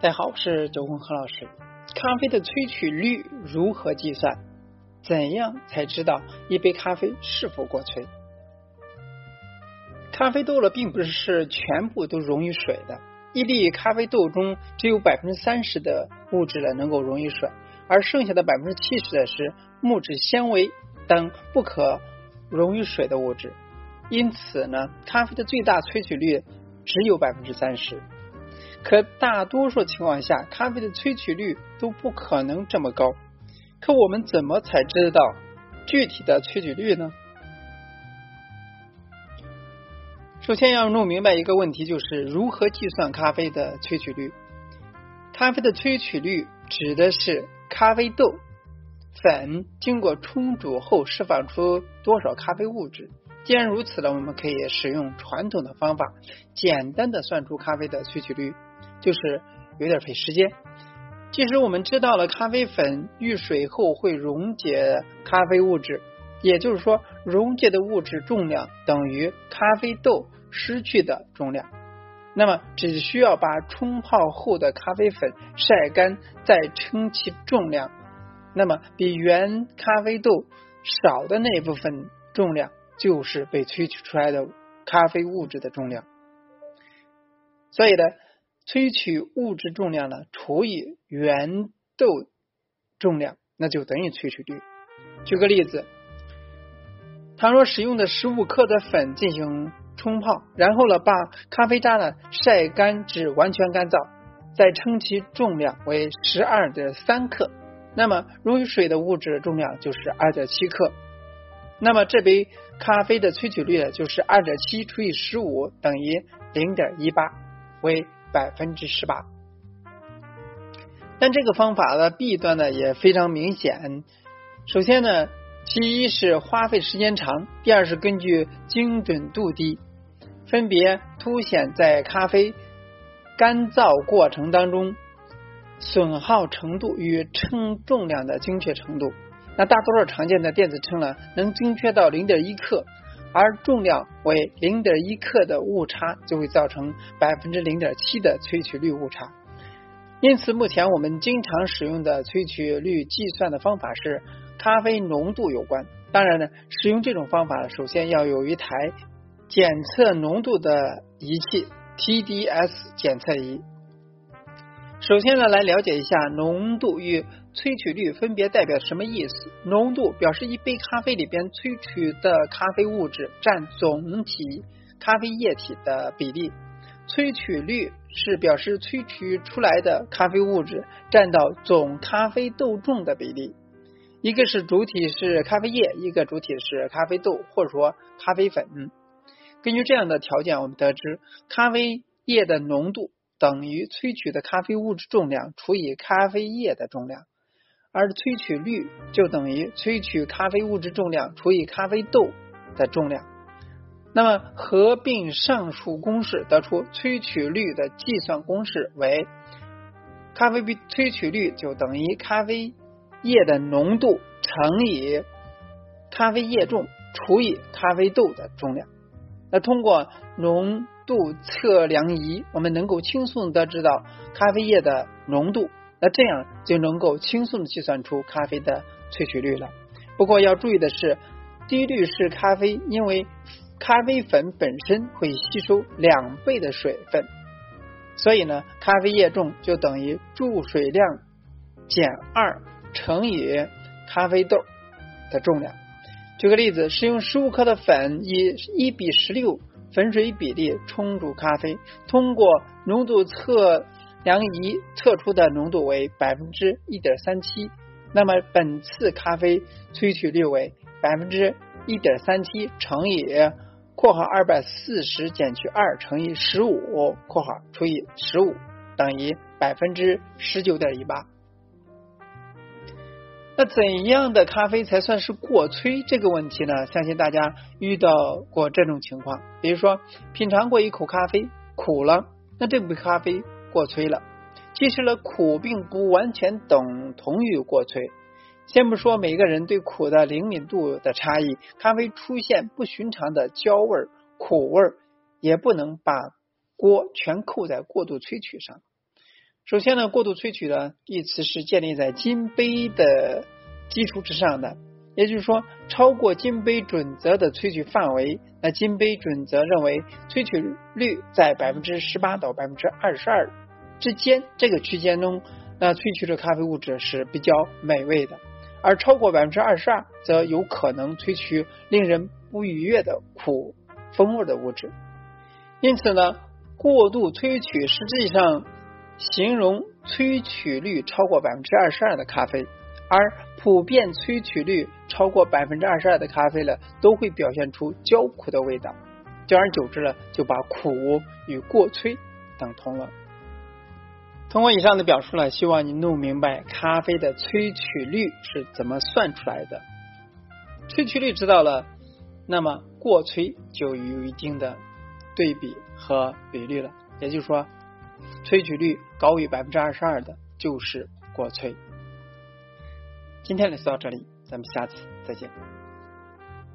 大家好，我是周文和老师。咖啡的萃取率如何计算？怎样才知道一杯咖啡是否过萃？咖啡豆呢，并不是全部都溶于水的。一粒咖啡豆中只有百分之三十的物质呢能够溶于水，而剩下的百分之七十的是木质纤维等不可溶于水的物质。因此呢，咖啡的最大萃取率只有百分之三十。可大多数情况下，咖啡的萃取率都不可能这么高。可我们怎么才知道具体的萃取率呢？首先要弄明白一个问题，就是如何计算咖啡的萃取率。咖啡的萃取率指的是咖啡豆粉经过冲煮后释放出多少咖啡物质。既然如此呢，我们可以使用传统的方法，简单的算出咖啡的萃取率。就是有点费时间。即使我们知道了咖啡粉遇水后会溶解咖啡物质，也就是说溶解的物质重量等于咖啡豆失去的重量，那么只需要把冲泡后的咖啡粉晒干，再称其重量，那么比原咖啡豆少的那部分重量就是被萃取出来的咖啡物质的重量。所以呢。萃取物质重量呢除以原豆重量，那就等于萃取率。举个例子，倘若使用的十五克的粉进行冲泡，然后呢把咖啡渣呢晒干至完全干燥，再称其重量为十二点三克，那么溶于水的物质重量就是二点七克。那么这杯咖啡的萃取率呢就是二点七除以十五等于零点一八，为。百分之十八，但这个方法的弊端呢也非常明显。首先呢，其一是花费时间长，第二是根据精准度低，分别凸显在咖啡干燥过程当中损耗程度与称重量的精确程度。那大多数常见的电子秤呢，能精确到零点一克。而重量为零点一克的误差就会造成百分之零点七的萃取率误差。因此，目前我们经常使用的萃取率计算的方法是咖啡浓度有关。当然呢，使用这种方法首先要有一台检测浓度的仪器 TDS 检测仪。首先呢，来了解一下浓度与。萃取率分别代表什么意思？浓度表示一杯咖啡里边萃取的咖啡物质占总体咖啡液体的比例，萃取率是表示萃取出来的咖啡物质占到总咖啡豆重的比例。一个是主体是咖啡液，一个主体是咖啡豆或者说咖啡粉。根据这样的条件，我们得知咖啡液的浓度等于萃取的咖啡物质重量除以咖啡液的重量。而萃取率就等于萃取咖啡物质重量除以咖啡豆的重量。那么合并上述公式，得出萃取率的计算公式为：咖啡萃取率就等于咖啡液的浓度乘以咖啡液重除以咖啡豆的重量。那通过浓度测量仪，我们能够轻松的知道咖啡液的浓度。那这样就能够轻松的计算出咖啡的萃取率了。不过要注意的是，低滤式咖啡因为咖啡粉本身会吸收两倍的水分，所以呢，咖啡液重就等于注水量减二乘以咖啡豆的重量。举个例子，使用十五克的粉以一比十六粉水比例冲煮咖啡，通过浓度测。量仪测出的浓度为百分之一点三七，那么本次咖啡萃取率为百分之一点三七乘以括号二百四十减去二乘以十五括号除以十五等于百分之十九点一八。那怎样的咖啡才算是过萃这个问题呢？相信大家遇到过这种情况，比如说品尝过一口咖啡苦了，那这杯咖啡。过萃了，其实呢，苦并不完全等同于过萃。先不说每个人对苦的灵敏度的差异，咖啡出现不寻常的焦味、苦味，也不能把锅全扣在过度萃取上。首先呢，过度萃取的一词是建立在金杯的基础之上的，也就是说，超过金杯准则的萃取范围，那金杯准则认为萃取率在百分之十八到百分之二十二之间这个区间中，那萃取的咖啡物质是比较美味的，而超过百分之二十二，则有可能萃取令人不愉悦的苦风味的物质。因此呢，过度萃取实际上。形容萃取率超过百分之二十二的咖啡，而普遍萃取率超过百分之二十二的咖啡呢，都会表现出焦苦的味道。久而久之呢，就把苦与过萃等同了。通过以上的表述呢，希望你弄明白咖啡的萃取率是怎么算出来的。萃取率知道了，那么过萃就有一定的对比和比率了。也就是说。萃取率高于百分之二十二的，就是过萃。今天就到这里，咱们下期再见。